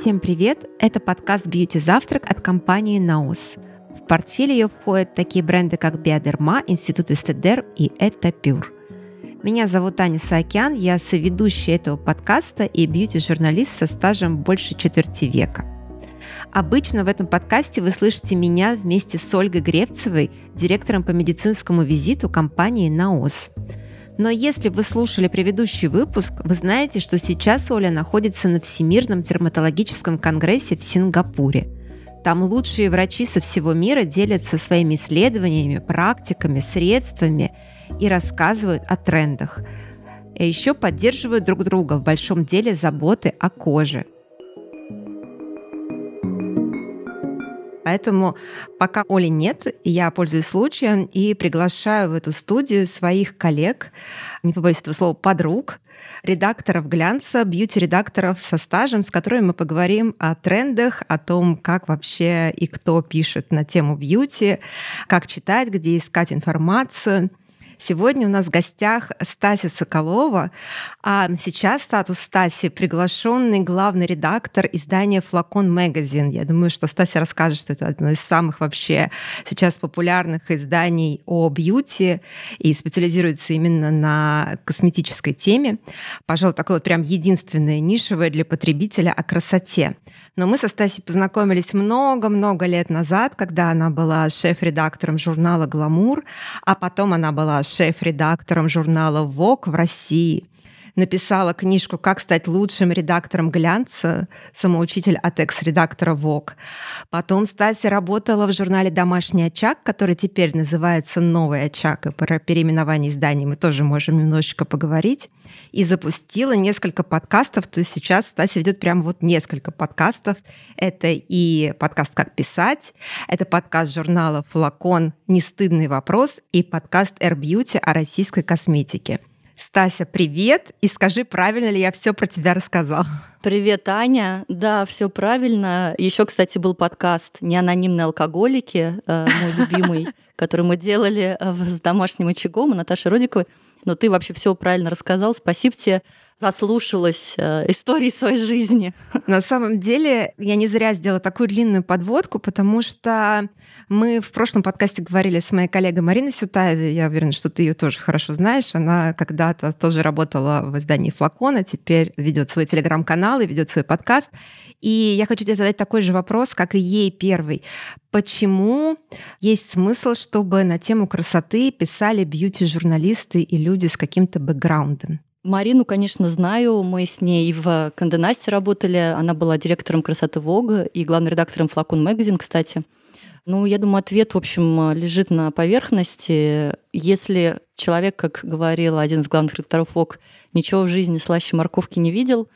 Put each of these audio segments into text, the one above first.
Всем привет! Это подкаст «Бьюти Завтрак» от компании «Наус». В портфель ее входят такие бренды, как Биодерма, Институт Эстедер и Этапюр. Меня зовут Аня Саакян, я соведущая этого подкаста и бьюти-журналист со стажем больше четверти века. Обычно в этом подкасте вы слышите меня вместе с Ольгой Гревцевой, директором по медицинскому визиту компании «Наос». Но если вы слушали предыдущий выпуск, вы знаете, что сейчас Оля находится на Всемирном дерматологическом конгрессе в Сингапуре. Там лучшие врачи со всего мира делятся своими исследованиями, практиками, средствами и рассказывают о трендах. И еще поддерживают друг друга в большом деле заботы о коже – Поэтому пока Оли нет, я пользуюсь случаем и приглашаю в эту студию своих коллег, не побоюсь этого слова, подруг, редакторов глянца, бьюти-редакторов со стажем, с которыми мы поговорим о трендах, о том, как вообще и кто пишет на тему бьюти, как читать, где искать информацию – Сегодня у нас в гостях Стася Соколова, а сейчас статус Стаси приглашенный главный редактор издания «Флакон Магазин». Я думаю, что Стася расскажет, что это одно из самых вообще сейчас популярных изданий о бьюти и специализируется именно на косметической теме. Пожалуй, такое вот прям единственное нишевое для потребителя о красоте. Но мы со Стасей познакомились много-много лет назад, когда она была шеф-редактором журнала «Гламур», а потом она была шеф-редактором журнала Vogue в России написала книжку «Как стать лучшим редактором глянца», самоучитель от экс-редактора ВОК. Потом Стася работала в журнале «Домашний очаг», который теперь называется «Новый очаг», и про переименование изданий мы тоже можем немножечко поговорить. И запустила несколько подкастов, то есть сейчас Стася ведет прямо вот несколько подкастов. Это и подкаст «Как писать», это подкаст журнала «Флакон. Нестыдный вопрос» и подкаст «Air Beauty» о российской косметике. Стася, привет, и скажи, правильно ли я все про тебя рассказал? Привет, Аня. Да, все правильно. Еще, кстати, был подкаст «Неанонимные алкоголики», э, мой любимый, который мы делали э, с домашним очагом, Наташей Родиковой. Но ты вообще все правильно рассказал. Спасибо тебе заслушалась э, истории своей жизни. На самом деле, я не зря сделала такую длинную подводку, потому что мы в прошлом подкасте говорили с моей коллегой Мариной Сютаевой, я уверена, что ты ее тоже хорошо знаешь, она когда-то тоже работала в издании «Флакона», теперь ведет свой телеграм-канал и ведет свой подкаст. И я хочу тебе задать такой же вопрос, как и ей первый. Почему есть смысл, чтобы на тему красоты писали бьюти-журналисты и люди с каким-то бэкграундом? Марину, конечно, знаю. Мы с ней в Канденасте работали. Она была директором красоты Vogue и главным редактором Флакон Магазин, кстати. Ну, я думаю, ответ, в общем, лежит на поверхности. Если человек, как говорил один из главных редакторов Vogue, ничего в жизни слаще морковки не видел,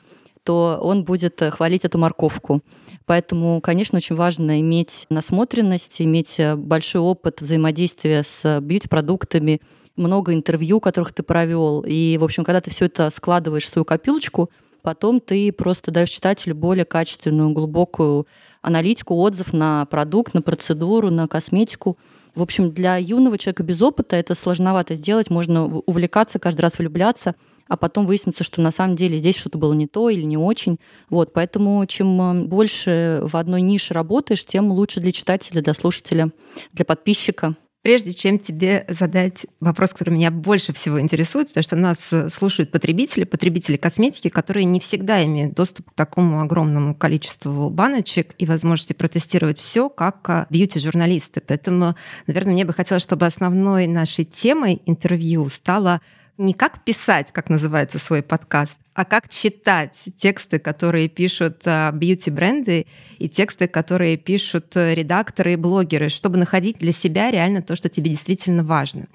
то он будет хвалить эту морковку. Поэтому, конечно, очень важно иметь насмотренность, иметь большой опыт взаимодействия с бьюти-продуктами, много интервью, которых ты провел. И, в общем, когда ты все это складываешь в свою копилочку, потом ты просто даешь читателю более качественную, глубокую аналитику, отзыв на продукт, на процедуру, на косметику. В общем, для юного человека без опыта это сложновато сделать. Можно увлекаться, каждый раз влюбляться, а потом выяснится, что на самом деле здесь что-то было не то или не очень. Вот, поэтому чем больше в одной нише работаешь, тем лучше для читателя, для слушателя, для подписчика. Прежде чем тебе задать вопрос, который меня больше всего интересует, потому что нас э, слушают потребители, потребители косметики, которые не всегда имеют доступ к такому огромному количеству баночек и возможности протестировать все, как э, бьюти-журналисты. Поэтому, наверное, мне бы хотелось, чтобы основной нашей темой интервью стала не как писать, как называется свой подкаст, а как читать тексты, которые пишут а, бьюти-бренды и тексты, которые пишут э, редакторы и блогеры, чтобы находить для себя реально то, что тебе действительно важно.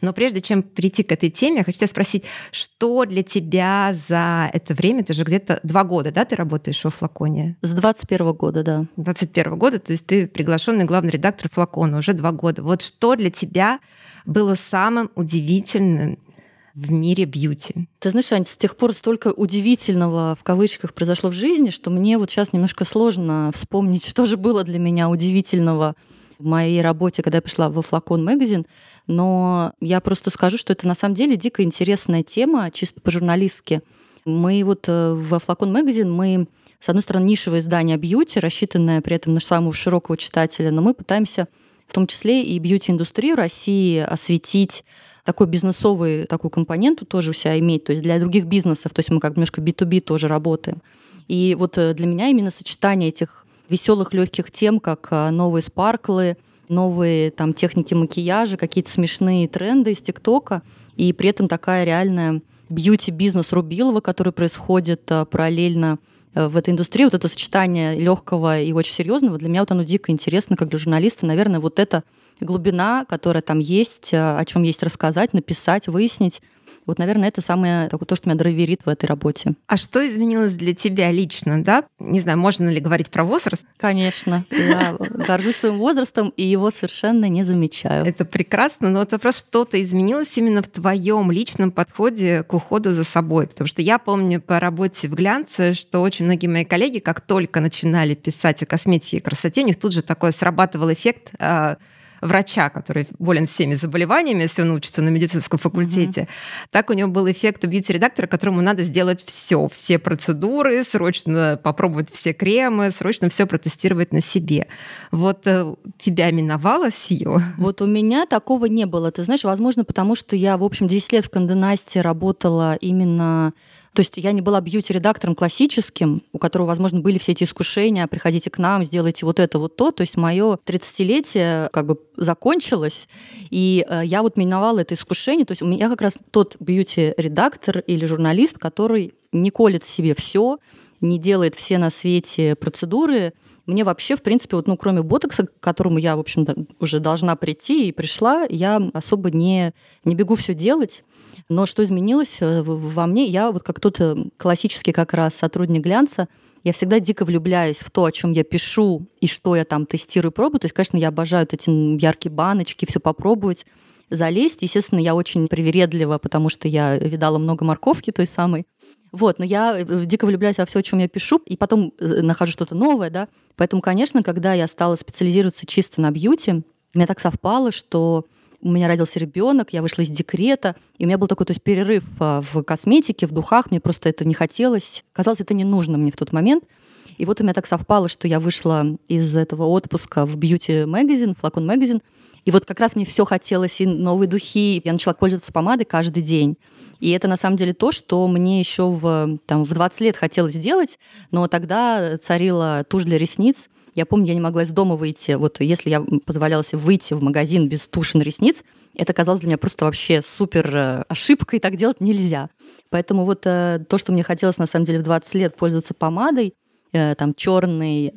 Но прежде чем прийти к этой теме, я хочу тебя спросить, что для тебя за это время, ты же где-то два года, да, ты работаешь во флаконе? С 21 года, да. 21 года, то есть ты приглашенный главный редактор флакона уже два года. Вот что для тебя было самым удивительным в мире бьюти. Ты знаешь, Ань, с тех пор столько удивительного в кавычках произошло в жизни, что мне вот сейчас немножко сложно вспомнить, что же было для меня удивительного в моей работе, когда я пришла во Флакон Магазин. Но я просто скажу, что это на самом деле дико интересная тема, чисто по-журналистски. Мы вот э, во Флакон Магазин мы с одной стороны, нишевое издание бьюти, рассчитанное при этом на самого широкого читателя, но мы пытаемся в том числе и бьюти-индустрию России осветить такой бизнесовый такую компоненту тоже у себя иметь, то есть для других бизнесов, то есть мы как немножко B2B тоже работаем. И вот э, для меня именно сочетание этих веселых, легких тем, как э, новые спарклы, новые там техники макияжа, какие-то смешные тренды из ТикТока, и при этом такая реальная бьюти-бизнес Рубилова, который происходит э, параллельно в этой индустрии, вот это сочетание легкого и очень серьезного, для меня вот оно дико интересно, как для журналиста. Наверное, вот это глубина, которая там есть, о чем есть рассказать, написать, выяснить, вот, наверное, это самое такое, то, что меня драйверит в этой работе. А что изменилось для тебя лично, да? Не знаю, можно ли говорить про возраст? Конечно. Я горжусь своим возрастом и его совершенно не замечаю. Это прекрасно, но вот вопрос, что-то изменилось именно в твоем личном подходе к уходу за собой. Потому что я помню по работе в глянце, что очень многие мои коллеги, как только начинали писать о косметике и красоте, у них тут же такой срабатывал эффект а, врача, который болен всеми заболеваниями, если он учится на медицинском факультете, mm-hmm. так у него был эффект бьюти-редактора, которому надо сделать все, все процедуры, срочно попробовать все кремы, срочно все протестировать на себе. Вот э, тебя миновало ее? Вот у меня такого не было. Ты знаешь, возможно, потому что я, в общем, 10 лет в Канденасте работала именно то есть я не была бьюти-редактором классическим, у которого, возможно, были все эти искушения, приходите к нам, сделайте вот это, вот то. То есть мое 30-летие как бы закончилось, и э, я вот миновала это искушение. То есть у меня как раз тот бьюти-редактор или журналист, который не колет себе все, не делает все на свете процедуры. Мне вообще, в принципе, вот, ну, кроме ботокса, к которому я, в общем уже должна прийти и пришла, я особо не, не бегу все делать. Но что изменилось э, во мне? Я вот как тот э, классический как раз сотрудник глянца, я всегда дико влюбляюсь в то, о чем я пишу и что я там тестирую, пробую. То есть, конечно, я обожаю вот эти яркие баночки, все попробовать, залезть. Естественно, я очень привередлива, потому что я видала много морковки той самой. Вот, но я э, дико влюбляюсь во все, о чем я пишу, и потом нахожу что-то новое, да. Поэтому, конечно, когда я стала специализироваться чисто на бьюти, у меня так совпало, что у меня родился ребенок, я вышла из декрета, и у меня был такой то есть, перерыв а, в косметике, в духах, мне просто это не хотелось. Казалось, это не нужно мне в тот момент. И вот у меня так совпало, что я вышла из этого отпуска в бьюти магазин, флакон магазин, и вот как раз мне все хотелось, и новые духи. Я начала пользоваться помадой каждый день. И это на самом деле то, что мне еще в, там, в 20 лет хотелось сделать, но тогда царила тушь для ресниц, я помню, я не могла из дома выйти. Вот если я позволяла себе выйти в магазин без туши на ресниц, это казалось для меня просто вообще супер э, ошибкой, так делать нельзя. Поэтому вот э, то, что мне хотелось на самом деле в 20 лет пользоваться помадой, там черный,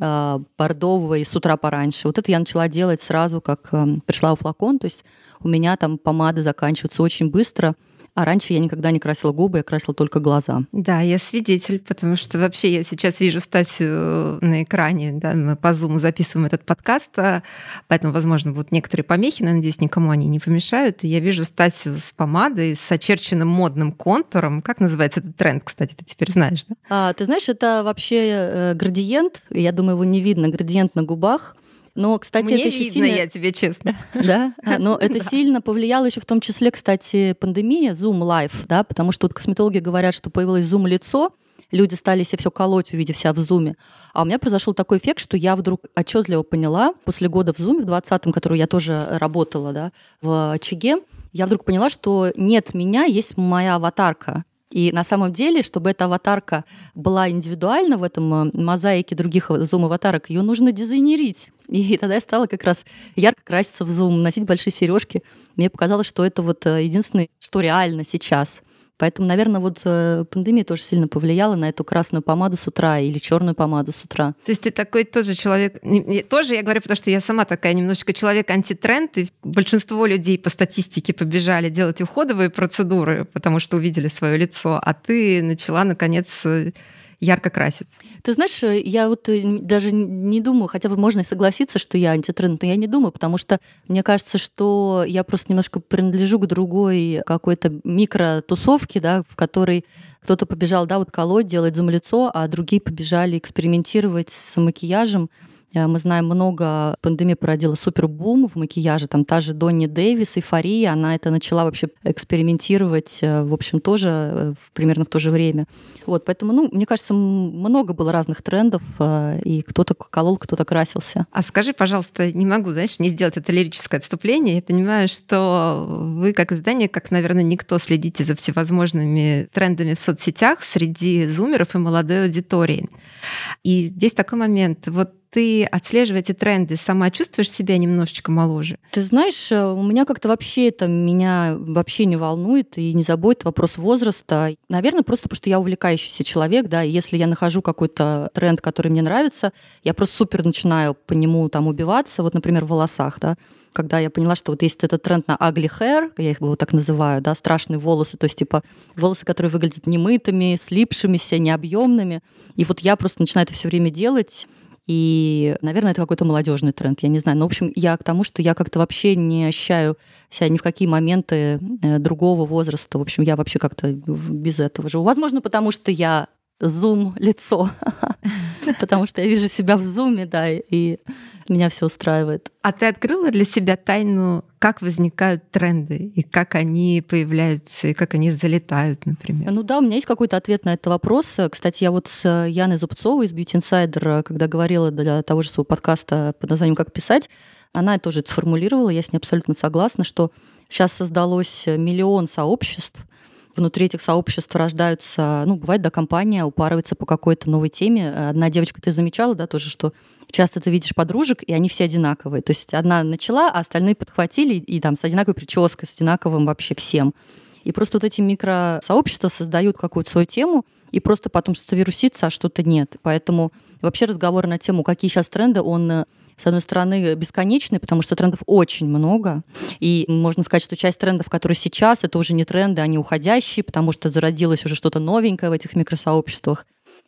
бордовый с утра пораньше. Вот это я начала делать сразу, как пришла у флакон. То есть у меня там помады заканчиваются очень быстро. А раньше я никогда не красила губы, я красила только глаза. Да, я свидетель, потому что вообще я сейчас вижу Стасю э, на экране, да, мы по Zoom записываем этот подкаст, а, поэтому, возможно, будут некоторые помехи, но, надеюсь, никому они не помешают. И я вижу Стасю с помадой, с очерченным модным контуром. Как называется этот тренд, кстати, ты теперь знаешь, да? А, ты знаешь, это вообще э, градиент, я думаю, его не видно, градиент на губах. Но, кстати, Мне это еще видно, сильно, я тебе честно. Да, а, но это сильно повлияло еще в том числе, кстати, пандемия, Zoom Live, да, потому что вот косметологи говорят, что появилось Zoom лицо, люди стали себе все колоть, увидев себя в зуме. А у меня произошел такой эффект, что я вдруг отчетливо поняла, после года в зуме, в 20-м, который я тоже работала, да, в очаге, я вдруг поняла, что нет меня, есть моя аватарка. И на самом деле, чтобы эта аватарка была индивидуальна в этом э, мозаике других зум-аватарок, ее нужно дизайнерить. И тогда я стала как раз ярко краситься в зум, носить большие сережки. Мне показалось, что это вот э, единственное, что реально сейчас – Поэтому, наверное, вот э, пандемия тоже сильно повлияла на эту красную помаду с утра или черную помаду с утра. То есть ты такой тоже человек, тоже я говорю, потому что я сама такая немножечко человек антитренд, и большинство людей по статистике побежали делать уходовые процедуры, потому что увидели свое лицо, а ты начала наконец э, ярко красит. Ты знаешь, э, я вот э, даже не думаю, хотя бы можно и согласиться, что я антитренд, но я не думаю, потому что мне кажется, что я просто немножко принадлежу к другой какой-то микротусовке, да, в которой кто-то побежал, да, вот колоть, делать зум-лицо, а другие побежали экспериментировать с макияжем, мы знаем много, пандемия породила супербум в макияже, там та же Донни Дэвис, эйфория, она это начала вообще экспериментировать, э, в общем, тоже э, примерно в то же время. Вот, поэтому, ну, мне кажется, много было разных трендов, и кто-то колол, кто-то красился. А скажи, пожалуйста, не могу, знаешь, не сделать это лирическое отступление. Я понимаю, что вы как издание, как, наверное, никто следите за всевозможными трендами в соцсетях среди зумеров и молодой аудитории. И здесь такой момент. Вот ты, отслеживая эти тренды, сама чувствуешь себя немножечко моложе? Ты знаешь, э, у меня как-то вообще это меня вообще не волнует и не заботит вопрос возраста. Наверное, просто потому что я увлекающийся человек, да, и если я нахожу какой-то тренд, который мне нравится, я просто супер начинаю по нему там убиваться, вот, например, в волосах, да, когда я поняла, что вот есть этот тренд на ugly hair, я их вот так называю, да, страшные волосы, то есть типа волосы, которые выглядят немытыми, слипшимися, необъемными. И вот я просто начинаю это все время делать. И, наверное, это какой-то молодежный тренд, я не знаю. Но, в общем, я к тому, что я как-то вообще не ощущаю себя ни в какие моменты э, другого возраста. В общем, я вообще как-то без этого живу. Возможно, потому что я зум лицо, потому что я вижу себя в зуме, да, и меня все устраивает. А ты открыла для себя тайну, как возникают тренды, и как они появляются, и как они залетают, например? Ну да, у меня есть какой-то ответ на этот вопрос. Кстати, я вот с Яной Зубцовой из Beauty Insider, когда говорила для того же своего подкаста под названием «Как писать», она тоже это сформулировала, я с ней абсолютно согласна, что сейчас создалось миллион сообществ, внутри этих сообществ рождаются, ну, бывает, да, компания упарывается по какой-то новой теме. Одна девочка, ты замечала, да, тоже, что часто ты видишь подружек, и они все одинаковые. То есть одна начала, а остальные подхватили, и там с одинаковой прической, с одинаковым вообще всем. И просто вот эти микросообщества создают какую-то свою тему, и просто потом что-то вирусится, а что-то нет. Поэтому вообще разговор на тему, какие сейчас тренды, он с одной стороны, бесконечный, потому что трендов очень много. И можно сказать, что часть трендов, которые сейчас, это уже не тренды, они уходящие, потому что зародилось уже что-то новенькое в этих микросообществах.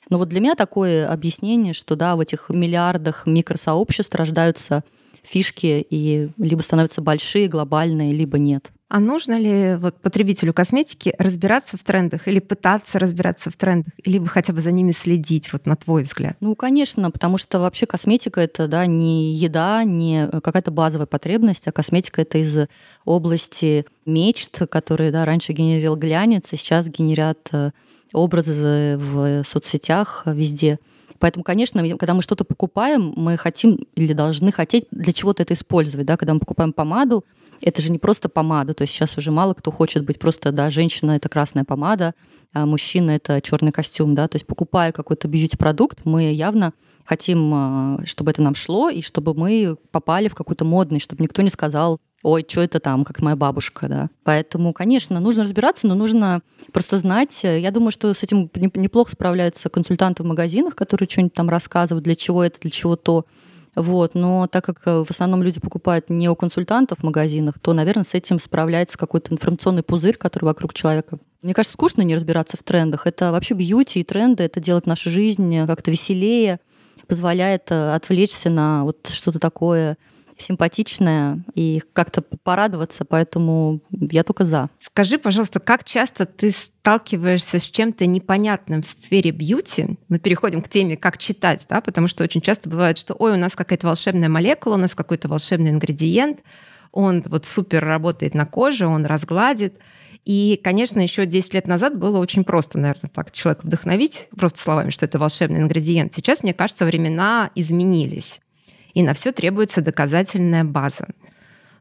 Но вот для меня такое объяснение, что да, в этих миллиардах микросообществ рождаются фишки и либо становятся большие, глобальные, либо нет. А нужно ли вот потребителю косметики разбираться в трендах или пытаться разбираться в трендах, либо хотя бы за ними следить, вот на твой взгляд? Ну, конечно, потому что вообще косметика это да, не еда, не какая-то базовая потребность, а косметика это из области мечт, которые да, раньше генерил глянец, и сейчас генерят э, образы в соцсетях везде. Поэтому, конечно, когда мы что-то покупаем, мы хотим или должны хотеть для чего-то это использовать. Да? Когда мы покупаем помаду, это же не просто помада. То есть сейчас уже мало кто хочет быть просто, да, женщина — это красная помада, а мужчина — это черный костюм. Да? То есть покупая какой-то бьюти-продукт, мы явно хотим, а, чтобы это нам шло, и чтобы мы попали в какой-то модный, чтобы никто не сказал, ой, что это там, как моя бабушка, да. Поэтому, конечно, нужно разбираться, но нужно просто знать. Я думаю, что с этим неплохо справляются консультанты в магазинах, которые что-нибудь там рассказывают, для чего это, для чего то. Вот. Но так как э, в основном люди покупают не у консультантов в магазинах, то, наверное, с этим справляется какой-то информационный пузырь, который вокруг человека. Мне кажется, скучно не разбираться в трендах. Это вообще бьюти и тренды, это делает нашу жизнь как-то веселее, позволяет э, отвлечься на вот что-то такое симпатичная и как-то порадоваться, поэтому я только за. Скажи, пожалуйста, как часто ты сталкиваешься с чем-то непонятным в сфере бьюти? Мы переходим к теме, как читать, да, потому что очень часто бывает, что, ой, у нас какая-то волшебная молекула, у нас какой-то волшебный ингредиент, он вот супер работает на коже, он разгладит. И, конечно, еще 10 лет назад было очень просто, наверное, так человека вдохновить просто словами, что это волшебный ингредиент. Сейчас, мне кажется, времена изменились и на все требуется доказательная база.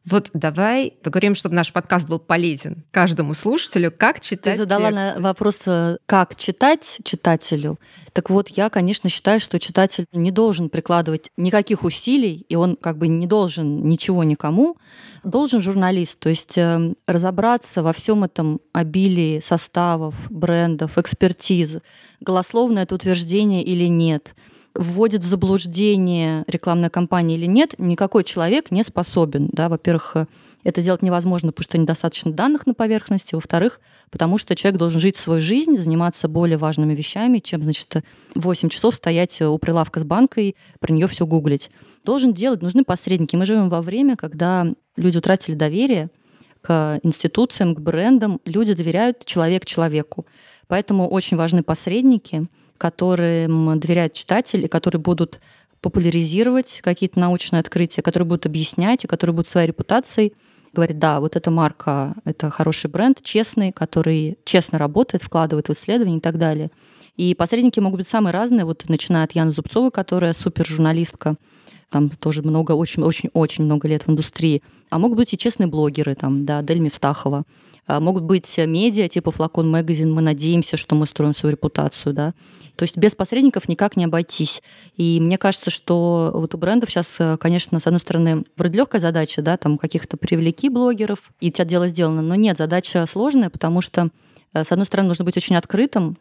Вот давай поговорим, чтобы наш подкаст был полезен каждому слушателю, как читать. Ты задала текст. вопрос, э, как читать читателю. Так вот, я, конечно, считаю, что читатель не должен прикладывать никаких усилий, и он как бы не должен ничего никому. Должен журналист, то есть э, разобраться во всем этом обилии составов, брендов, экспертиз, голословное это утверждение или нет – вводит в заблуждение рекламная кампания или нет, никакой человек не способен. Да? Во-первых, э, это сделать невозможно, потому что недостаточно данных на поверхности. Во-вторых, потому что человек должен жить свою жизнь, заниматься более важными вещами, чем, значит, 8 часов стоять у прилавка с банкой, про нее все гуглить. Должен делать, нужны посредники. Мы живем во время, когда люди утратили доверие к институциям, к брендам. Люди доверяют человек человеку. Поэтому очень важны посредники — которым доверяет читатель и которые будут популяризировать какие-то научные открытия, которые будут объяснять и которые будут своей репутацией говорить, да, вот эта марка, это хороший бренд, честный, который честно работает, вкладывает в исследования и так далее. И посредники могут быть самые разные, вот начиная от Яны Зубцовой, которая супер журналистка, там тоже много, очень-очень-очень много лет в индустрии. А могут быть и честные блогеры, там, да, Дель Мифтахова. А могут быть медиа типа Флакон Магазин, мы надеемся, что мы строим свою репутацию, да. То есть без посредников никак не обойтись. И мне кажется, что вот у брендов сейчас, конечно, с одной стороны, вроде легкая задача, да, там каких-то привлеки блогеров, и у тебя дело сделано, но нет, задача сложная, потому что с одной стороны, нужно быть очень открытым,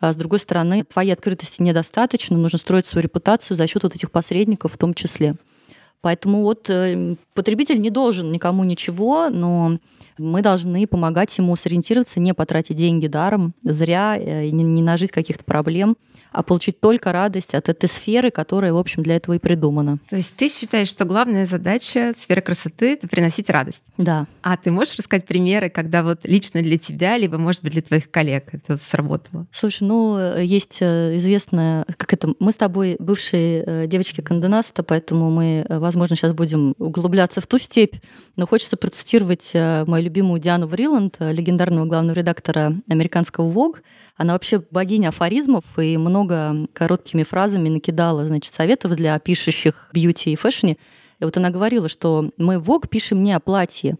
а с другой стороны, твоей открытости недостаточно, нужно строить свою репутацию за счет вот этих посредников в том числе. Поэтому вот э, потребитель не должен никому ничего, но мы должны помогать ему сориентироваться, не потратить деньги даром, зря, э, не нажить каких-то проблем, а получить только радость от этой сферы, которая, в общем, для этого и придумана. То есть ты считаешь, что главная задача сферы красоты — это приносить радость? Да. А ты можешь рассказать примеры, когда вот лично для тебя, либо, может быть, для твоих коллег это сработало? Слушай, ну, есть э, известная, как это, мы с тобой бывшие э, девочки кандинаста, поэтому мы, возможно, сейчас будем углубляться в ту степь, но хочется процитировать мою любимую Диану Вриланд, легендарного главного редактора американского Vogue. Она вообще богиня афоризмов и много короткими фразами накидала, значит, советов для пишущих бьюти и фэшне. И вот она говорила, что мы в Vogue пишем не о платье,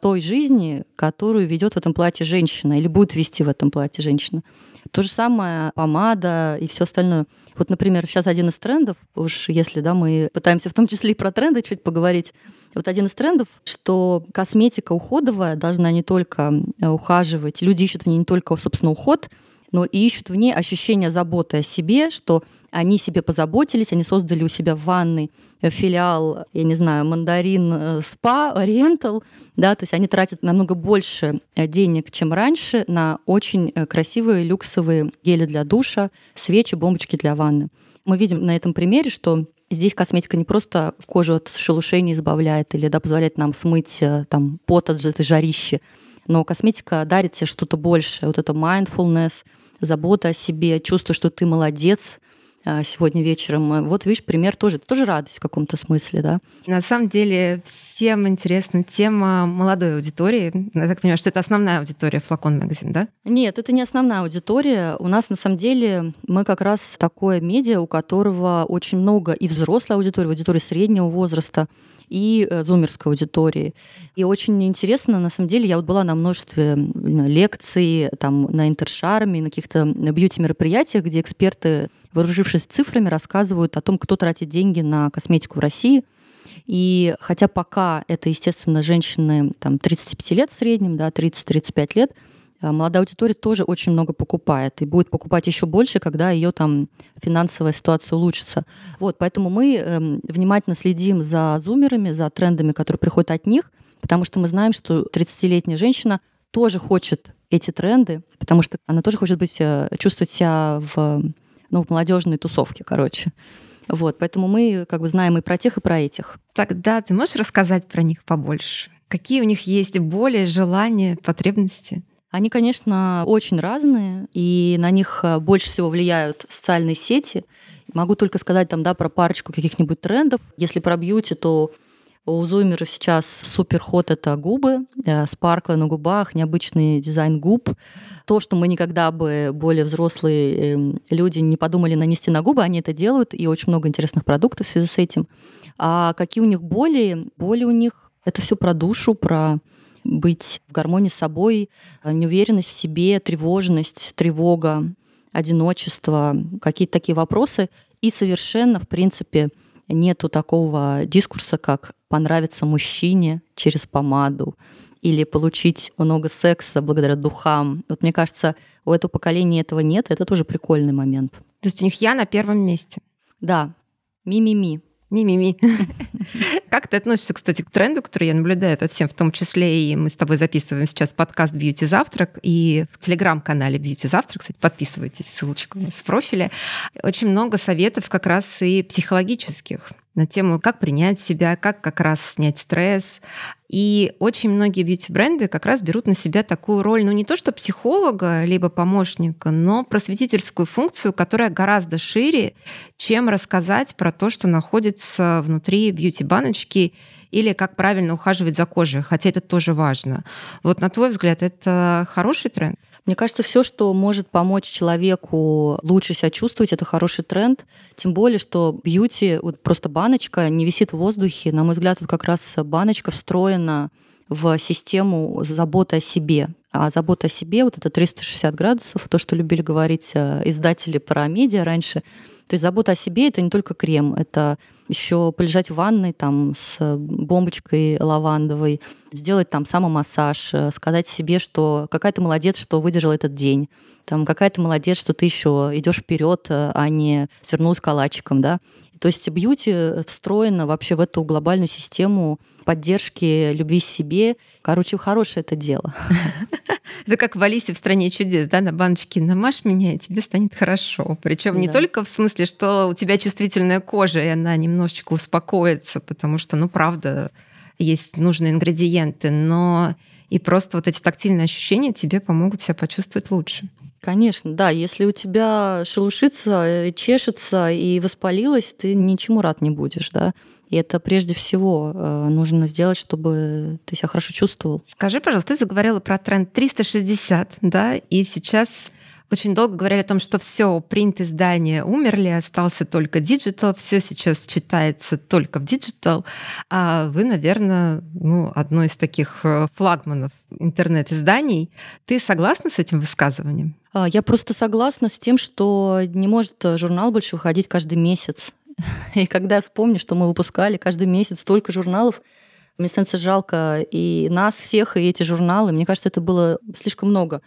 той жизни, которую ведет в этом платье женщина или будет вести в этом платье женщина. То же самое помада и все остальное. Вот, например, сейчас один из трендов, уж если да, мы пытаемся в том числе и про тренды чуть поговорить, вот один из трендов, что косметика уходовая должна не только ухаживать, люди ищут в ней не только, собственно, уход, но и ищут в ней ощущение заботы о себе, что они себе позаботились, они создали у себя в ванной э, филиал, я не знаю, мандарин, э, спа, ориентал, да, то есть они тратят намного больше э, денег, чем раньше, на очень красивые люксовые гели для душа, свечи, бомбочки для ванны. Мы видим на этом примере, что Здесь косметика не просто кожу от шелушений избавляет или да, позволяет нам смыть там, пот от этой жарищи, но косметика дарит тебе что-то большее. Вот это mindfulness, забота о себе, чувство, что ты молодец, сегодня вечером. Вот видишь, пример тоже, это тоже радость в каком-то смысле, да? На самом деле всем интересна тема молодой аудитории. Я так понимаю, что это основная аудитория Флакон Магазин, да? Нет, это не основная аудитория. У нас на самом деле мы как раз такое медиа, у которого очень много и взрослой аудитории, аудитории среднего возраста, и э, зумерской аудитории. И очень интересно, на самом деле, я вот была на множестве лекций, там, на интершарме, на каких-то бьюти-мероприятиях, где эксперты, вооружившись цифрами, рассказывают о том, кто тратит деньги на косметику в России. И хотя пока это, естественно, женщины там, 35 лет в среднем, да, 30-35 лет, молодая аудитория тоже очень много покупает и будет покупать еще больше, когда ее там финансовая ситуация улучшится. Вот, поэтому мы э, внимательно следим за зумерами, за трендами, которые приходят от них, потому что мы знаем, что 30-летняя женщина тоже хочет эти тренды, потому что она тоже хочет быть, э, чувствовать себя в, ну, в молодежной тусовке, короче. Вот, поэтому мы как бы знаем и про тех, и про этих. Тогда ты можешь рассказать про них побольше? Какие у них есть боли, желания, потребности? Они, конечно, очень разные, и на них э, больше всего влияют социальные сети. Могу только сказать там, да, про парочку каких-нибудь трендов. Если про бьюти, то у зумеров сейчас супер ход это губы, э, спарклы на губах, необычный дизайн губ. То, что мы никогда бы более взрослые эм, люди не подумали нанести на губы, они это делают, и очень много интересных продуктов в связи с этим. А какие у них боли? Боли у них это все про душу, про быть в гармонии с собой, э, неуверенность в себе, тревожность, тревога, одиночество, какие-то такие вопросы. И совершенно, в принципе, нету такого дискурса, как понравиться мужчине через помаду или получить много секса благодаря духам. Вот мне кажется, у этого поколения этого нет, это тоже прикольный момент. То есть у них я на первом месте. Да, ми-ми-ми. Ми-ми-ми. Как ты относишься, кстати, к тренду, который я наблюдаю это всем, в том числе и мы с тобой записываем сейчас подкаст «Бьюти Завтрак» и в телеграм-канале «Бьюти Завтрак», кстати, подписывайтесь, ссылочка у нас в профиле. Очень много советов как раз и психологических на тему, как принять себя, как как раз снять стресс. И очень многие бьюти-бренды как раз берут на себя такую роль, ну не то что психолога, либо помощника, но просветительскую функцию, которая гораздо шире, чем рассказать про то, что находится внутри бьюти-баночки или как правильно ухаживать за кожей, хотя это тоже важно. Вот на твой взгляд, это хороший тренд? Мне кажется, все, что может помочь человеку лучше себя чувствовать, это хороший тренд. Тем более, что бьюти, вот просто баночка не висит в воздухе. На мой взгляд, вот как раз баночка встроена в систему заботы о себе. А забота о себе, вот это 360 градусов, то, что любили говорить э, издатели про медиа раньше, то есть забота о себе это не только крем, это еще полежать в ванной там с бомбочкой лавандовой, сделать там самомассаж, э, сказать себе, что какая ты молодец, что выдержал этот день, там какая ты молодец, что ты еще идешь вперед, э, а не свернулась калачиком, да. То есть бьюти встроена вообще в эту глобальную систему поддержки, любви к себе. Короче, хорошее это дело. Это как в Алисе в стране чудес, да, на баночке намажь меня, и тебе станет хорошо. Причем не только в смысле, что у тебя чувствительная кожа, и она немножечко успокоится, потому что, ну, правда, есть нужные ингредиенты, но и просто вот эти тактильные ощущения тебе помогут себя почувствовать лучше. Конечно, да. Если у тебя шелушится, э, чешется и воспалилось, ты ничему рад не будешь, да. И это прежде всего э, нужно сделать, чтобы ты себя хорошо чувствовал. Скажи, пожалуйста, ты заговорила про тренд 360, да, и сейчас очень долго говорили о том, что все, принт издания умерли, остался только digital, все сейчас читается только в digital. А вы, наверное, ну, одно из таких э, флагманов интернет-изданий. Ты согласна с этим высказыванием? А, я просто согласна с тем, что не может журнал больше выходить каждый месяц. И когда я вспомню, что мы выпускали каждый месяц столько журналов, мне становится жалко и нас всех, и эти журналы. Мне кажется, это было слишком много.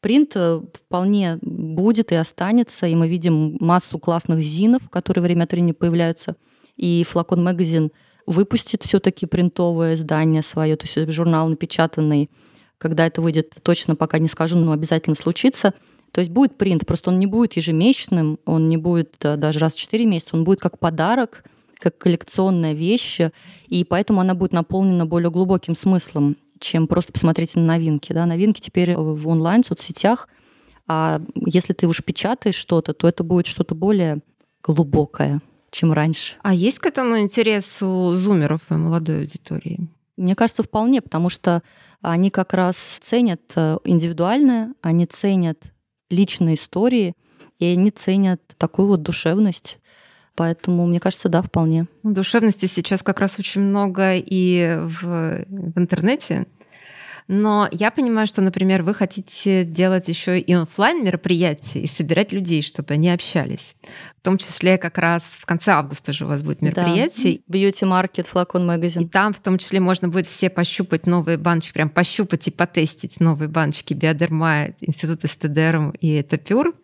Принт э, вполне будет и останется, и мы видим массу классных зинов, которые время от времени появляются. И Флакон Магазин выпустит все-таки принтовое издание свое, то есть журнал напечатанный. Когда это выйдет, точно пока не скажу, но обязательно случится. То есть будет принт, просто он не будет ежемесячным, он не будет даже раз в 4 месяца, он будет как подарок, как коллекционная вещь, и поэтому она будет наполнена более глубоким смыслом чем просто посмотреть на новинки. Да? Новинки теперь в онлайн, соцсетях. А если ты уж печатаешь что-то, то это будет что-то более глубокое, чем раньше. А есть к этому интерес у зумеров и молодой аудитории? Мне кажется, вполне, потому что они как раз ценят э, индивидуальное, они ценят личные истории, и они ценят такую вот душевность. Поэтому, мне кажется, да, вполне. Ну, душевности сейчас как раз очень много и в, в интернете. Но я понимаю, что, например, вы хотите делать еще и офлайн мероприятия и собирать людей, чтобы они общались. В том числе как раз в конце августа же у вас будет мероприятие. Да. Beauty Market, Флакон Магазин. И там в том числе можно будет все пощупать новые баночки, прям пощупать и потестить новые баночки Биодерма, Институт Эстедерм и Этапюр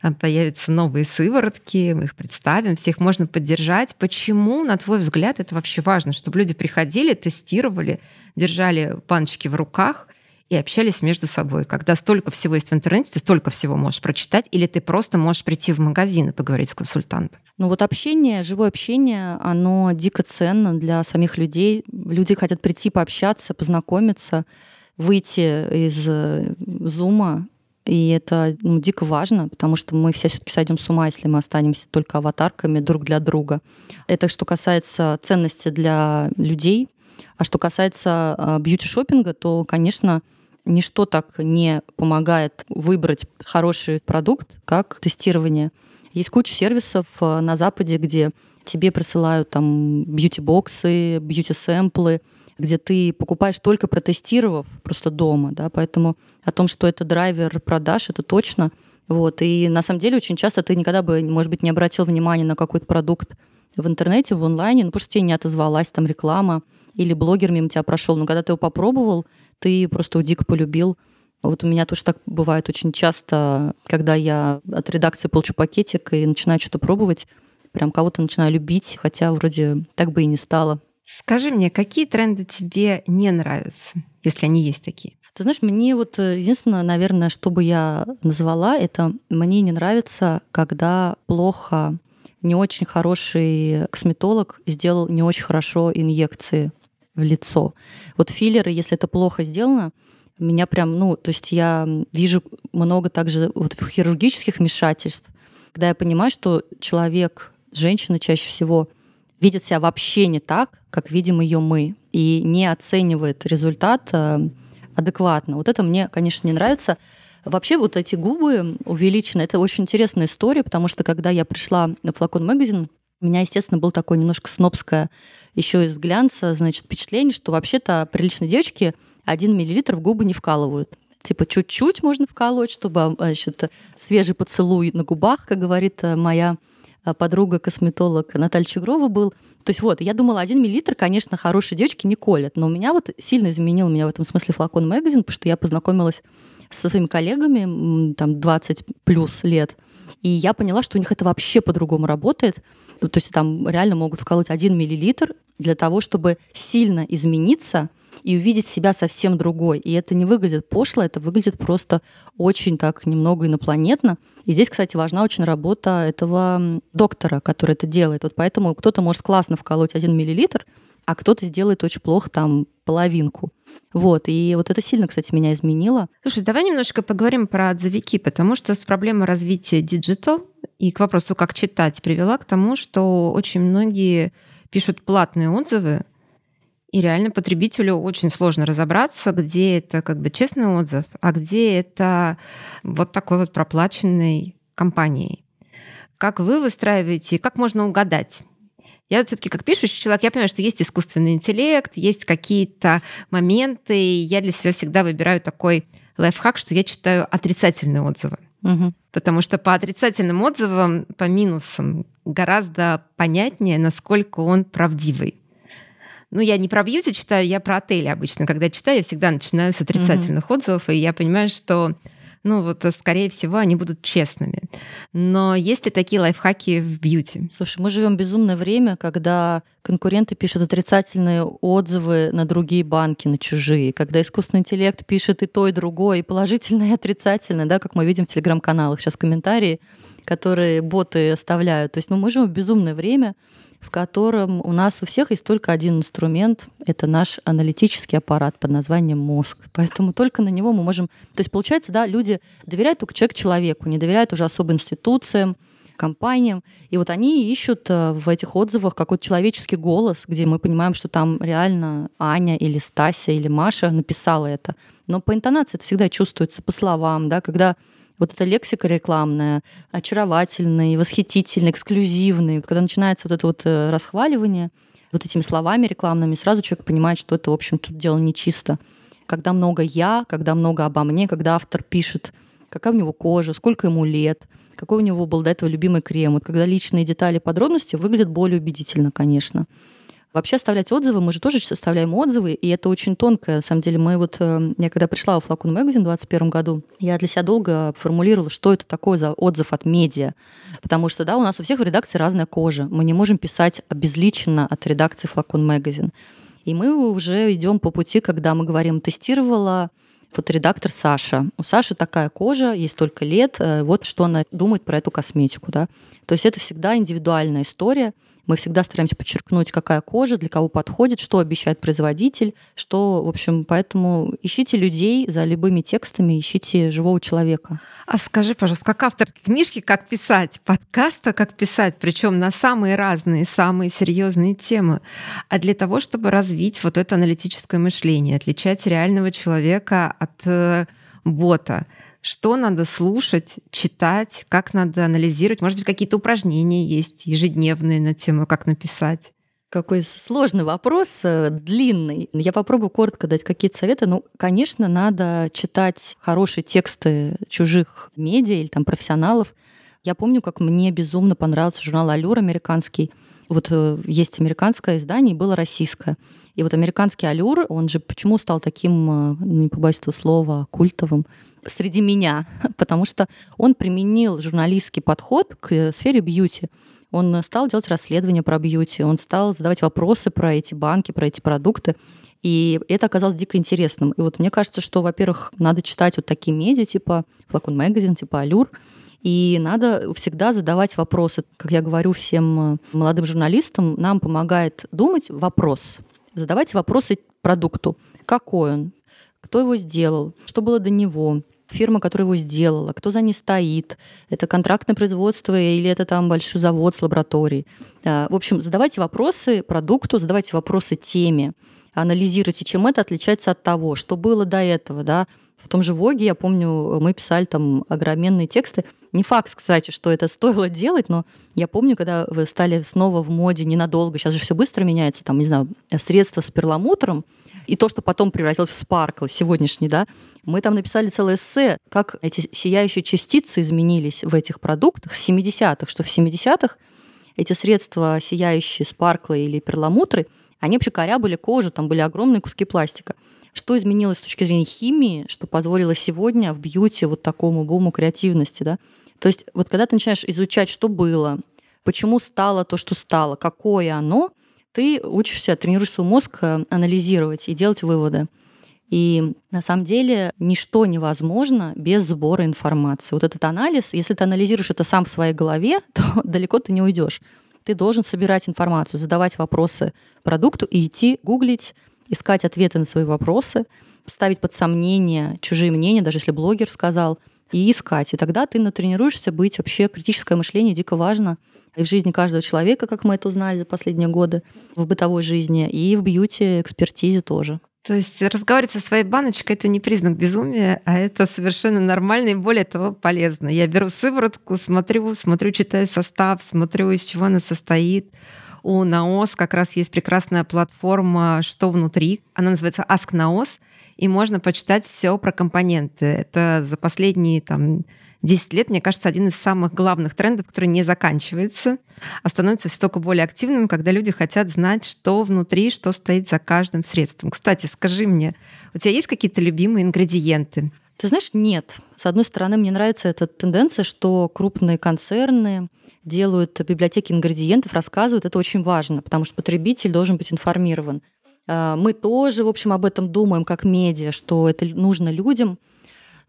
там появятся новые сыворотки, мы их представим, всех можно поддержать. Почему, на твой взгляд, это вообще важно, чтобы люди приходили, тестировали, держали баночки в руках и общались между собой. Когда столько всего есть в интернете, ты столько всего можешь прочитать, или ты просто можешь прийти в магазин и поговорить с консультантом. Ну вот общение, живое общение, оно дико ценно для самих людей. Люди хотят прийти пообщаться, познакомиться, выйти из э, зума и это ну, дико важно, потому что мы все все-таки сойдем с ума, если мы останемся только аватарками друг для друга. Это что касается ценности для людей. А что касается а, бьюти-шопинга, то, конечно, ничто так не помогает выбрать хороший продукт, как тестирование. Есть куча сервисов а, на Западе, где тебе присылают там бьюти-боксы, бьюти-сэмплы, где ты покупаешь только протестировав просто дома, да, поэтому о том, что это драйвер продаж, это точно. Вот. И на самом деле очень часто ты никогда бы, может быть, не обратил внимания на какой-то продукт в интернете, в онлайне, ну, потому что тебе не отозвалась там реклама, или блогер мимо тебя прошел. Но когда ты его попробовал, ты просто его дико полюбил. Вот у меня тоже так бывает очень часто, когда я от редакции получу пакетик и начинаю что-то пробовать, прям кого-то начинаю любить, хотя вроде так бы и не стало. Скажи мне, какие тренды тебе не нравятся, если они есть такие? Ты знаешь, мне вот э, единственное, наверное, что бы я назвала, это мне не нравится, когда плохо не очень хороший косметолог сделал не очень хорошо инъекции в лицо. Вот филлеры, если это плохо сделано, меня прям, ну, то есть я вижу много также вот хирургических вмешательств, когда я понимаю, что человек, женщина чаще всего видит себя вообще не так, как видим ее мы, и не оценивает результат э, адекватно. Вот это мне, конечно, не нравится. Вообще вот эти губы увеличены, это очень интересная история, потому что когда я пришла на флакон магазин, у меня, естественно, был такое немножко снобское еще из глянца, значит, впечатление, что вообще-то приличные девочки один миллилитр в губы не вкалывают. Типа чуть-чуть можно вкалывать, чтобы значит, свежий поцелуй на губах, как говорит э, моя подруга-косметолог Наталья Чегрова был. То есть вот, я думала, один миллилитр, конечно, хорошие девочки не колят, но у меня вот сильно изменил меня в этом смысле флакон магазин, потому что я познакомилась со своими коллегами, там, 20 плюс лет, и я поняла, что у них это вообще по-другому работает. То есть там реально могут вколоть один миллилитр для того, чтобы сильно измениться и увидеть себя совсем другой. И это не выглядит пошло, это выглядит просто очень так немного инопланетно. И здесь, кстати, важна очень работа этого доктора, который это делает. Вот поэтому кто-то может классно вколоть один миллилитр, а кто-то сделает очень плохо там половинку. Вот, и вот это сильно, кстати, меня изменило. Слушай, давай немножко поговорим про отзовики, потому что с проблемой развития digital и к вопросу, как читать, привела к тому, что очень многие пишут платные отзывы, и реально потребителю очень сложно разобраться, где это как бы честный отзыв, а где это вот такой вот проплаченной компанией. Как вы выстраиваете, как можно угадать? Я все-таки как пишущий человек, я понимаю, что есть искусственный интеллект, есть какие-то моменты, и я для себя всегда выбираю такой лайфхак, что я читаю отрицательные отзывы. Угу. Потому что по отрицательным отзывам, по минусам гораздо понятнее, насколько он правдивый. Ну, я не про бьюти читаю, я про отели обычно. Когда читаю, я всегда начинаю с отрицательных mm-hmm. отзывов, и я понимаю, что ну вот, скорее всего, они будут честными. Но есть ли такие лайфхаки в бьюти? Слушай, мы живем безумное время, когда конкуренты пишут отрицательные отзывы на другие банки, на чужие, когда искусственный интеллект пишет и то, и другое, и положительное, и отрицательное, да, как мы видим в телеграм-каналах сейчас комментарии, которые боты оставляют. То есть ну, мы живем в безумное время, в котором у нас у всех есть только один инструмент — это наш аналитический аппарат под названием мозг. Поэтому только на него мы можем... То есть, получается, да, люди доверяют только человек человеку, не доверяют уже особо институциям, компаниям. И вот они ищут э, в этих отзывах какой-то человеческий голос, где мы понимаем, что там реально Аня или Стася или Маша написала это. Но по интонации это всегда чувствуется, по словам, да, когда вот эта лексика рекламная, очаровательный, восхитительный, эксклюзивный, когда начинается вот это вот э, расхваливание вот этими словами рекламными, сразу человек понимает, что это, в общем, тут дело нечисто. Когда много «я», когда много обо мне, когда автор пишет, какая у него кожа, сколько ему лет, какой у него был до этого любимый крем. Вот когда личные детали, подробности выглядят более убедительно, конечно. Вообще оставлять отзывы, мы же тоже составляем отзывы, и это очень тонко. На самом деле, мы вот, э, я когда пришла в Флакон Магазин в 2021 году, я для себя долго формулировала, что это такое за отзыв от медиа. Потому что, да, у нас у всех в редакции разная кожа. Мы не можем писать обезличенно от редакции Флакон Магазин. И мы уже идем по пути, когда мы говорим, тестировала фоторедактор Саша. У Саши такая кожа, ей столько лет, э, вот что она думает про эту косметику. Да? То есть это всегда индивидуальная история. Мы всегда стараемся подчеркнуть, какая кожа, для кого подходит, что обещает производитель, что, в общем, поэтому ищите людей за любыми текстами, ищите живого человека. А скажи, пожалуйста, как автор книжки «Как писать», подкаста «Как писать», причем на самые разные, самые серьезные темы, а для того, чтобы развить вот это аналитическое мышление, отличать реального человека от э, бота – что надо слушать, читать, как надо анализировать. Может быть, какие-то упражнения есть ежедневные на тему, как написать. Какой сложный вопрос, э, длинный. Я попробую коротко дать какие-то советы. Ну, конечно, надо читать хорошие тексты чужих медиа или там профессионалов. Я помню, как мне безумно понравился журнал «Алюр» американский. Вот э, есть американское издание, было российское. И вот американский «Алюр», он же почему стал таким, э, не побоюсь этого слова, культовым? среди меня, потому что он применил журналистский подход к сфере бьюти. Он стал делать расследования про бьюти, он стал задавать вопросы про эти банки, про эти продукты. И это оказалось дико интересным. И вот мне кажется, что, во-первых, надо читать вот такие медиа, типа Флакон Магазин, типа Алюр, и надо всегда задавать вопросы. Как я говорю всем э, молодым журналистам, нам помогает думать вопрос. Задавайте вопросы продукту. Какой он? Кто его сделал? Что было до него? фирма, которая его сделала, кто за ней стоит, это контрактное производство или это там большой завод с лабораторией. В общем, задавайте вопросы продукту, задавайте вопросы теме, анализируйте, чем это отличается от того, что было до этого, да, в том же Воге, я помню, мы писали там огроменные тексты. Не факт, кстати, что это стоило делать, но я помню, когда вы стали снова в моде ненадолго, сейчас же все быстро меняется, там, не знаю, средства с перламутром, и то, что потом превратилось в спаркл сегодняшний, да, мы там написали целое эссе, как эти сияющие частицы изменились в этих продуктах с 70-х, что в 70-х эти средства сияющие спарклы или перламутры, они вообще корябали кожу, там были огромные куски пластика. Что изменилось с точки зрения химии, что позволило сегодня в бьюти вот такому буму креативности, да? То есть вот когда ты начинаешь изучать, что было, почему стало то, что стало, какое оно, ты учишься, тренируешь свой мозг э, анализировать и делать выводы. И на самом деле ничто невозможно без сбора информации. Вот этот анализ, если ты анализируешь это сам в своей голове, то далеко ты не уйдешь. Ты должен собирать информацию, задавать вопросы продукту и идти гуглить, искать ответы на свои вопросы, ставить под сомнение чужие мнения, даже если блогер сказал, и искать. И тогда ты натренируешься быть вообще критическое мышление дико важно и в жизни каждого человека, как мы это узнали за последние годы, в бытовой жизни, и в бьюти-экспертизе тоже. То есть разговаривать со своей баночкой это не признак безумия, а это совершенно нормально и более того полезно. Я беру сыворотку, смотрю, смотрю, читаю состав, смотрю, из чего она состоит. У Наос как раз есть прекрасная платформа «Что внутри?». Она называется Ask Naos, и можно почитать все про компоненты. Это за последние там, 10 лет, мне кажется, один из самых главных трендов, который не заканчивается, а становится все только более активным, когда люди хотят знать, что внутри, что стоит за каждым средством. Кстати, скажи мне, у тебя есть какие-то любимые ингредиенты? Ты знаешь, нет. С одной стороны, мне нравится эта тенденция, что крупные концерны делают библиотеки ингредиентов, рассказывают. Это очень важно, потому что потребитель должен быть информирован. А, мы тоже, в общем, об этом думаем как медиа, что это нужно людям.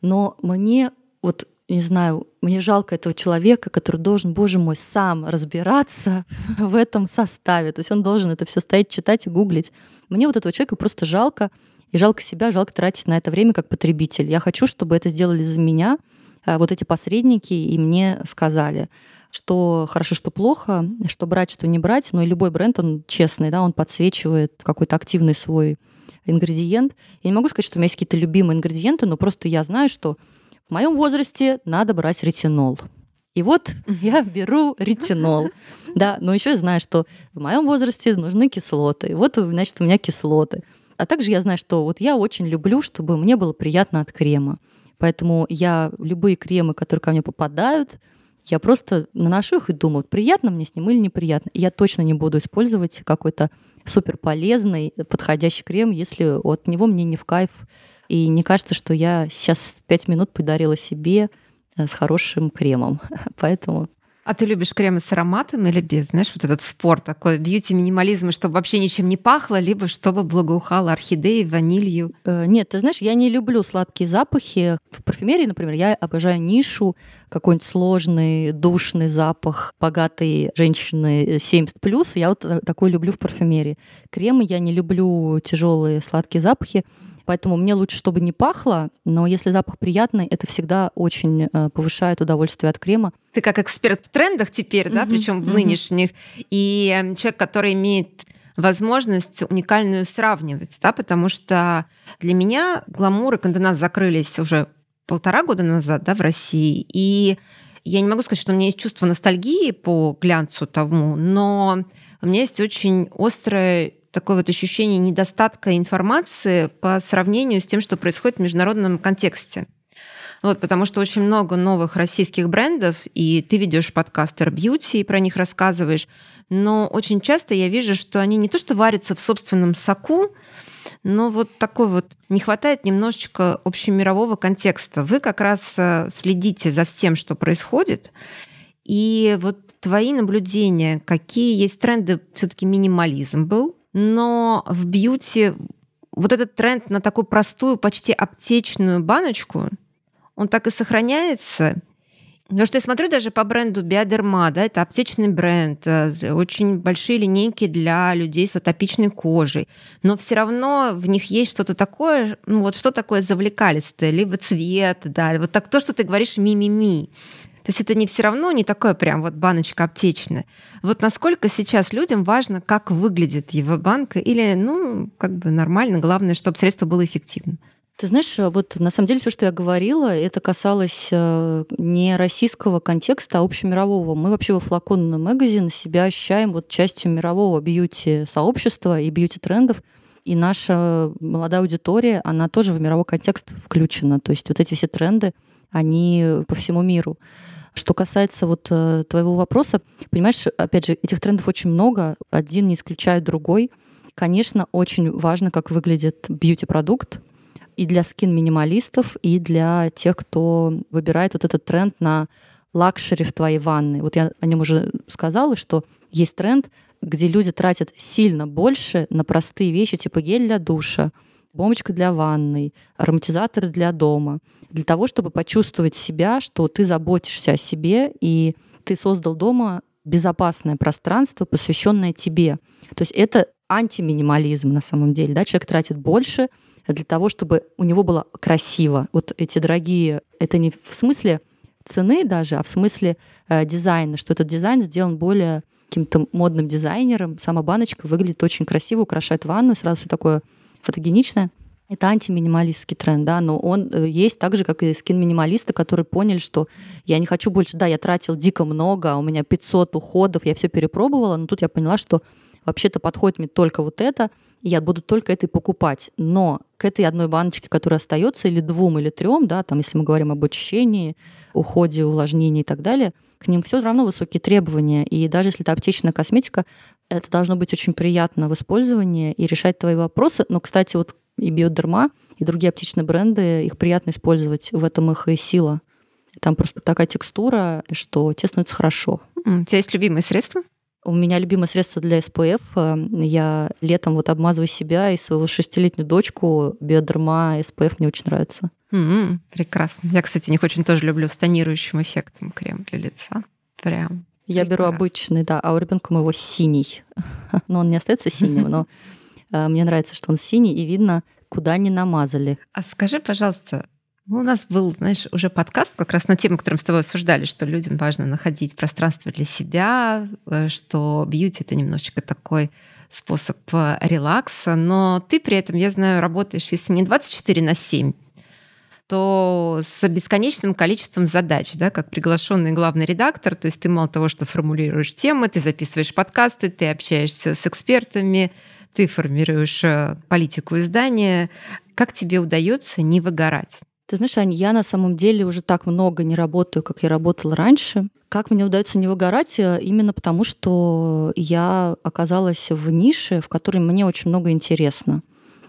Но мне вот не знаю, мне жалко этого человека, который должен, боже мой, сам разбираться в этом составе. То есть он должен это все стоять, читать и гуглить. Мне вот этого человека просто жалко, и жалко себя, жалко тратить на это время как потребитель. Я хочу, чтобы это сделали за меня а, вот эти посредники, и мне сказали, что хорошо, что плохо, что брать, что не брать. Но и любой бренд, он честный, да, он подсвечивает какой-то активный свой ингредиент. Я не могу сказать, что у меня есть какие-то любимые ингредиенты, но просто я знаю, что в моем возрасте надо брать ретинол. И вот я беру ретинол. Да, но еще я знаю, что в моем возрасте нужны кислоты. И вот, значит, у меня кислоты. А также я знаю, что вот я очень люблю, чтобы мне было приятно от крема. Поэтому я любые кремы, которые ко мне попадают, я просто наношу их и думаю, приятно мне с ним или неприятно. Я точно не буду использовать какой-то супер полезный, подходящий крем, если от него мне не в кайф и не кажется, что я сейчас пять минут подарила себе э, с хорошим кремом. Поэтому а ты любишь кремы с ароматом или без? Знаешь, вот этот спор такой, бьюти-минимализм, чтобы вообще ничем не пахло, либо чтобы благоухало орхидеей, ванилью? Э, нет, ты знаешь, я не люблю сладкие запахи. В парфюмерии, например, я обожаю нишу, какой-нибудь сложный, душный запах богатой женщины 70+. Я вот э, такой люблю в парфюмерии. Кремы я не люблю тяжелые сладкие запахи. Поэтому мне лучше, чтобы не пахло, но если запах приятный, это всегда очень э, повышает удовольствие от крема. Ты как эксперт в трендах теперь, mm-hmm. да, причем в mm-hmm. нынешних, и эм, человек, который имеет возможность уникальную сравнивать, да, потому что для меня гламур и конденас закрылись уже полтора года назад, да, в России, и я не могу сказать, что у меня есть чувство ностальгии по глянцу тому, но у меня есть очень острое такое вот ощущение недостатка информации по сравнению с тем, что происходит в международном контексте. Вот, потому что очень много новых российских брендов, и ты ведешь подкаст Air Beauty и про них рассказываешь, но очень часто я вижу, что они не то что варятся в собственном соку, но вот такой вот не хватает немножечко общемирового контекста. Вы как раз э, следите за всем, что происходит, И вот твои наблюдения, какие есть тренды, все-таки минимализм был, но в бьюти вот этот тренд на такую простую, почти аптечную баночку, он так и сохраняется – Потому что я смотрю даже по бренду Биодерма, да, это аптечный бренд, э, очень большие линейки для людей с атопичной кожей, но все равно в них есть что-то такое, ну вот что такое завлекалистое, либо цвет, да, вот так то, что ты говоришь ми-ми-ми. То есть это не все равно не такое прям вот баночка аптечная. Вот насколько сейчас людям важно, как выглядит его банка, или, ну, как бы нормально, главное, чтобы средство было эффективным. Ты знаешь, вот на самом деле все, что я говорила, это касалось э, не российского контекста, а общемирового. Мы вообще во флакон магазин себя ощущаем вот частью мирового бьюти-сообщества и бьюти-трендов. И наша молодая аудитория, она тоже в мировой контекст включена. То есть вот эти все тренды, они по всему миру. Что касается вот э, твоего вопроса, понимаешь, опять же, этих трендов очень много, один не исключает другой. Конечно, очень важно, как выглядит бьюти-продукт, и для skin-минималистов, и для тех, кто выбирает вот этот тренд на luxury в твоей ванной. Вот я о нем уже сказала, что есть тренд, где люди тратят сильно больше на простые вещи, типа гель для душа, бомбочка для ванной, ароматизаторы для дома, для того, чтобы почувствовать себя, что ты заботишься о себе, и ты создал дома безопасное пространство, посвященное тебе. То есть это антиминимализм на самом деле. Да? Человек тратит больше для того, чтобы у него было красиво. Вот эти дорогие, это не в смысле цены даже, а в смысле э, дизайна, что этот дизайн сделан более каким-то модным дизайнером. Сама баночка выглядит очень красиво, украшает ванну, сразу все такое фотогеничное. Это антиминималистский тренд, да, но он э, есть так же, как и скин-минималисты, которые поняли, что я не хочу больше, да, я тратил дико много, а у меня 500 уходов, я все перепробовала, но тут я поняла, что вообще-то подходит мне только вот это, я буду только это и покупать. Но к этой одной баночке, которая остается, или двум, или трем, да, там, если мы говорим об очищении, уходе, увлажнении и так далее, к ним все равно высокие требования. И даже если это аптечная косметика, это должно быть очень приятно в использовании и решать твои вопросы. Но, кстати, вот и биодерма, и другие аптечные бренды, их приятно использовать, в этом их и сила. Там просто такая текстура, что тебе становится хорошо. У тебя есть любимые средства? У меня любимое средство для SPF. Э, я летом вот обмазываю себя и свою шестилетнюю дочку биодерма SPF мне очень нравится. Mm-hmm, прекрасно. Я, кстати, них очень тоже люблю с тонирующим эффектом крем для лица. Прям. Я беру обычный, да, а у ребенка моего синий. но он не остается синим, но э, мне нравится, что он синий, и видно, куда не намазали. А скажи, пожалуйста, ну, у нас был, знаешь, уже подкаст как раз на тему, которую мы с тобой обсуждали, что людям важно находить пространство для себя, э, что бьюти — это немножечко такой способ э, релакса, но ты при этом, я знаю, работаешь, если не 24 на 7, то с бесконечным количеством задач, да, как приглашенный главный редактор, то есть ты мало того, что формулируешь темы, ты записываешь подкасты, ты общаешься с экспертами, ты формируешь э, политику издания. Как тебе удается не выгорать? Ты знаешь, Ань, я на самом деле уже так много не работаю, как я работала раньше. Как мне удается не выгорать? Э, именно потому, что я оказалась в нише, в которой мне очень много интересно.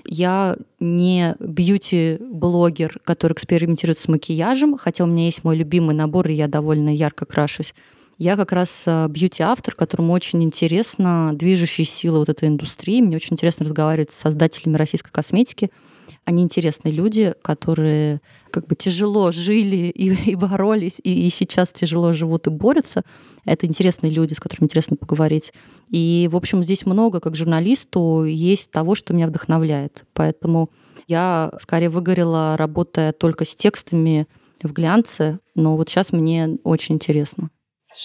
Я не бьюти-блогер, который экспериментирует с макияжем, хотя у меня есть мой любимый набор, и я довольно ярко крашусь. Я как раз э, бьюти-автор, которому очень интересно движущие силы вот этой индустрии. Мне очень интересно разговаривать с создателями российской косметики, они интересные люди, которые как бы тяжело жили и, и боролись, и, и сейчас тяжело живут и борются. Это интересные люди, с которыми интересно поговорить. И, в общем, здесь много, как журналисту, есть того, что меня вдохновляет. Поэтому я скорее выгорела, работая только с текстами в глянце, но вот сейчас мне очень интересно.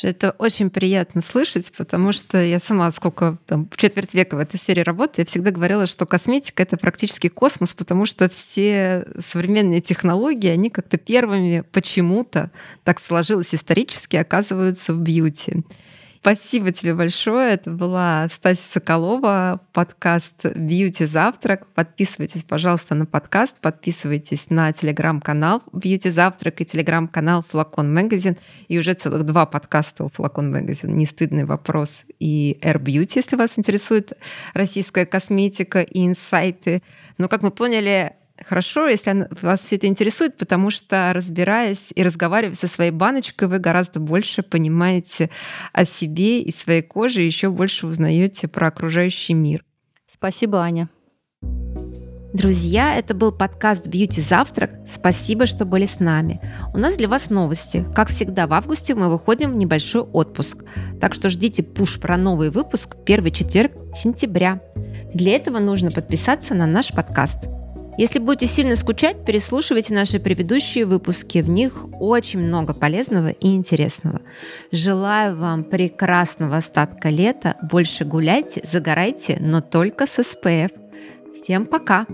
Это очень приятно слышать, потому что я сама сколько там четверть века в этой сфере работаю, я всегда говорила, что косметика это практически космос, потому что все современные технологии, они как-то первыми почему-то так сложилось исторически оказываются в бьюти. Спасибо тебе большое. Это была Стася Соколова, подкаст «Бьюти Завтрак». Подписывайтесь, пожалуйста, на подкаст, подписывайтесь на телеграм-канал «Бьюти Завтрак» и телеграм-канал «Флакон Магазин». И уже целых два подкаста у «Флакон Магазин». «Не стыдный вопрос» и «Air Beauty», если вас интересует российская косметика и инсайты. Но, как мы поняли, хорошо, если вас все это интересует, потому что, разбираясь и разговаривая со своей баночкой, вы гораздо больше понимаете о себе и своей коже, и еще больше узнаете про окружающий мир. Спасибо, Аня. Друзья, это был подкаст «Бьюти Завтрак». Спасибо, что были с нами. У нас для вас новости. Как всегда, в августе мы выходим в небольшой отпуск. Так что ждите пуш про новый выпуск первый четверг сентября. Для этого нужно подписаться на наш подкаст. Если будете сильно скучать, переслушивайте наши предыдущие выпуски. В них очень много полезного и интересного. Желаю вам прекрасного остатка лета. Больше гуляйте, загорайте, но только с СПФ. Всем пока!